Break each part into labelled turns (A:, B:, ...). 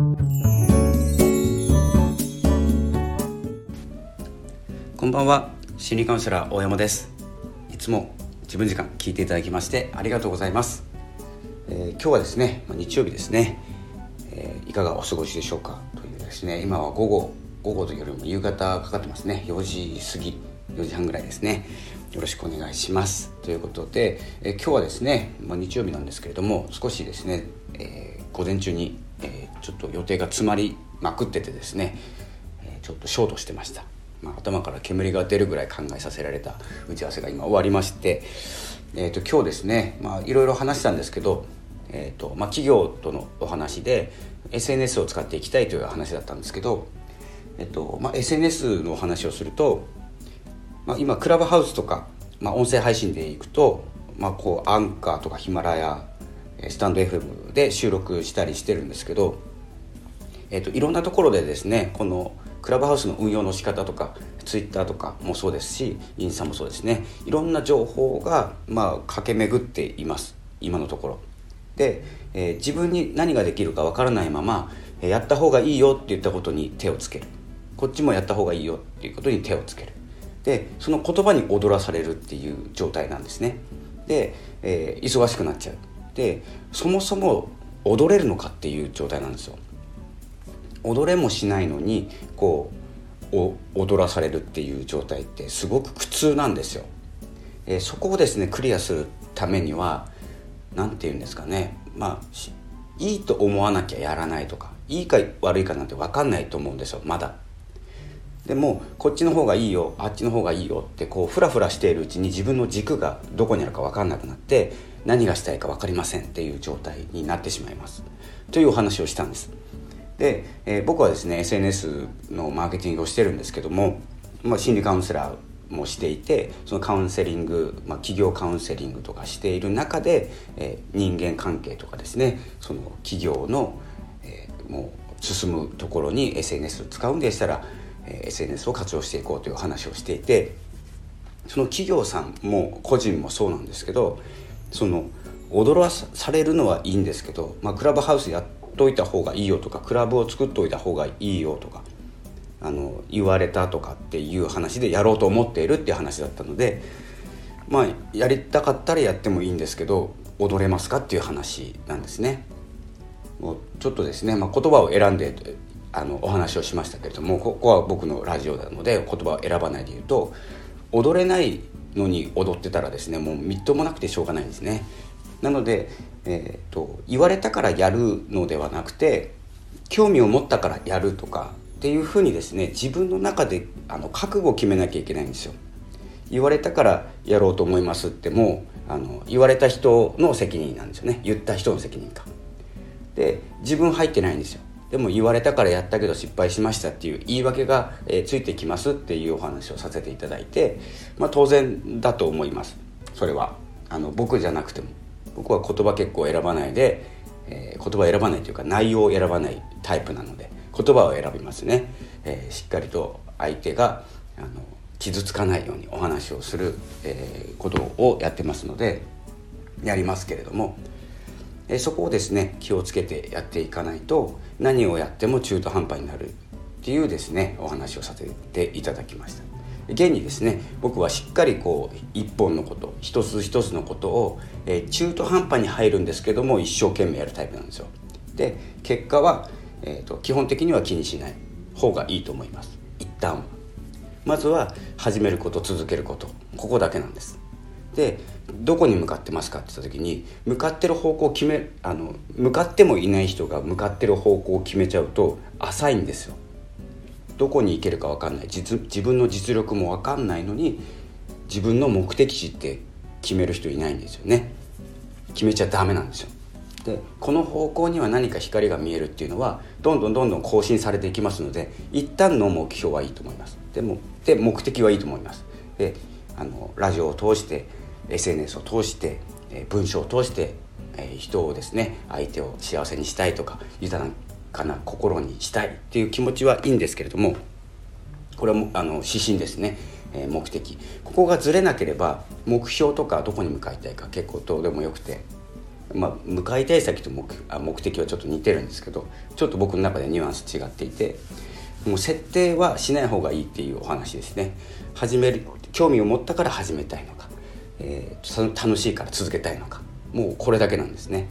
A: こんばんは。心理カウンセラー大山です。いつも自分時間聞いていただきましてありがとうございます、えー、今日はですね日曜日ですね、えー、いかがお過ごしでしょうか？というですね今は午後午後というよりも夕方かかってますね。4時過ぎ4時半ぐらいですね。よろしくお願いします。ということで、え今日はですね、まあ、日曜日なんですけれども少しですね、えー、午前中に、えー、ちょっと予定が詰まりまくっててですね、えー、ちょっとショートしてました、まあ、頭から煙が出るぐらい考えさせられた打ち合わせが今終わりまして、えーと、今日ですね、いろいろ話したんですけど、えーとまあ、企業とのお話で SNS を使っていきたいという話だったんですけど、えっとまあ、SNS のお話をするとまあ、今クラブハウスとか、まあ、音声配信でいくと、まあ、こうアンカーとかヒマラヤスタンド FM で収録したりしてるんですけど、えーと、いろんなところでですねこのクラブハウスの運用の仕方とかツイッターとかもそうですしインスタもそうですねいろんな情報が、まあ、駆け巡っています今のところ。で、えー、自分に何ができるかわからないままえやった方がいいよって言ったことに手をつける。こっちもやった方がいいよっていうことに手をつける。でその言葉に踊らされるっていう状態なんですね。で、えー、忙しくなっちゃう。でそもそも踊れるのかっていう状態なんですよ。踊れもしないのにこう踊らされるっていう状態ってすごく苦痛なんですよ、えー、そこをですねクリアするためには何て言うんですかね。まあいいと思わなきゃやらないとかいいか悪いかなんて分かんないと思うんですよまだ。でもこっちの方がいいよあっちの方がいいよってこうフラフラしているうちに自分の軸がどこにあるか分かんなくなって何がしたいか分かりませんっていう状態になってしまいます。というお話をしたんです。で、えー、僕はですね SNS のマーケティングをしてるんですけども、まあ、心理カウンセラーもしていてそのカウンセリング、まあ、企業カウンセリングとかしている中で、えー、人間関係とかですねその企業の、えー、もう進むところに SNS を使うんでしたらえ SNS を活用していこうという話をしていてその企業さんも個人もそうなんですけどその踊らされるのはいいんですけど、まあ、クラブハウスやっといた方がいいよとかクラブを作っておいた方がいいよとかあの言われたとかっていう話でやろうと思っているっていう話だったのでまあやりたかったらやってもいいんですけど踊れますかっていう話なんですね。もうちょっとですね、まあ、言葉を選んであのお話をしましたけれどもここは僕のラジオなので言葉を選ばないで言うと踊れないのに踊ってたらですねもうみっともなくてしょうがないんですね。なので、えーと、言われたからやるのではなくて興味を持ったからやるとかっていうふうにですね自分の中であの覚悟を決めなきゃいけないんですよ。言われたからやろうと思いますってもあの言われた人の責任なんですよね言った人の責任か。で自分入ってないんですよ。でも言われたからやったけど失敗しましたっていう言い訳が、え、ついてきますっていうお話をさせていただいて、まあ、当然だと思います。それは。あの僕じゃなくても。僕は言葉結構選ばないで、えー、言葉選ばないというか内容を選ばないタイプなので言葉を選びますね、えー、しっかりと相手があの傷つかないようにお話をする、えー、ことをやってますのでやりますけれどもえそこをですね気をつけてやっていかないと何をやっても中途半端になるっていうですねお話をさせていただきました。現にですね僕はしっかりこう一本のこと一つ一つのことを、え、中途半端に入るんですけども一生懸命やるタイプなんですよ。で結果は、えーと、基本的には気にしない。方がいいと思います。一旦まずは始めること続けること。ここだけなんです。でどこに向かってますかって言った時に向かってる方向を決めあの向かってもいない人が向かってる方向を決めちゃうと浅いんですよ。どこに行けるか分かんない自分の実力も分かんないのに自分の目的地って決める人いないんですよね。決めちゃダメなんですよ。でこの方向には何か光が見えるっていうのはどんどんどんどん更新されていきますので一旦の目標はいいと思います。でもで目的はいいと思います。であのラジオを通して SNS を通して文章を通して人をですね相手を幸せにしたいとか豊かな心にしたいっていう気持ちはいいんですけれどもこれはあの指針ですね目的。ここがずれなければ目標とかどこに向かいたいか結構どうでもよくてまあ、向かいたい先と目あ目的はちょっと似てるんですけどちょっと僕の中でニュアンス違っていてもう設定はしない方がいいっていうお話ですね。始める興味を持ったから始めたいの、えー、楽しいから続けたいのか。もうこれだけなんですね。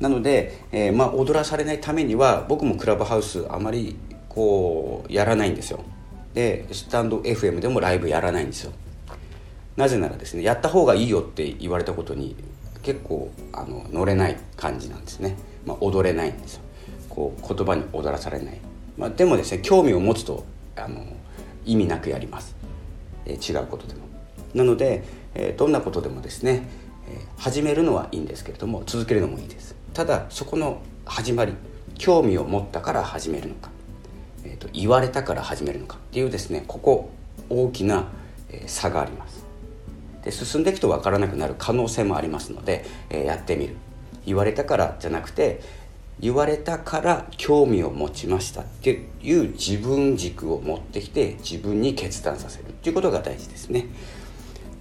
A: なので、えー、まあ、踊らされないためには僕もクラブハウスあまりこうやらないんですよ。でスタンド FM でもライブやらないんですよ。なぜならですねやった方がいいよって言われたことに結構あの乗れない感じなんですね、まあ、踊れないんですよ。こう言葉に踊らされない、まあ、でもですね興味を持つとあの意味なくやります、えー、違うことでも。なので、え、どんなことでもですね、え、始めるのはいいんですけれども続けるのもいいです。ただそこの始まり興味を持ったから始めるのか、えーと、言われたから始めるのかっていうですねここ大きな、差があります。で進んでいくと分からなくなる可能性もありますので、えー、やってみる。言われたからじゃなくて言われたから興味を持ちましたっていう自分軸を持ってきて自分に決断させるっていうことが大事ですね。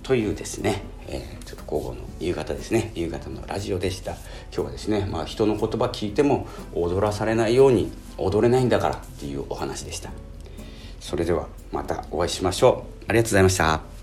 A: というですね、えー、ちょっと午後の夕方ですね夕方のラジオでした。今日はですね、まあ、人の言葉聞いても踊らされないように踊れないんだからっていうお話でした。それではまたお会いしましょう。ありがとうございました。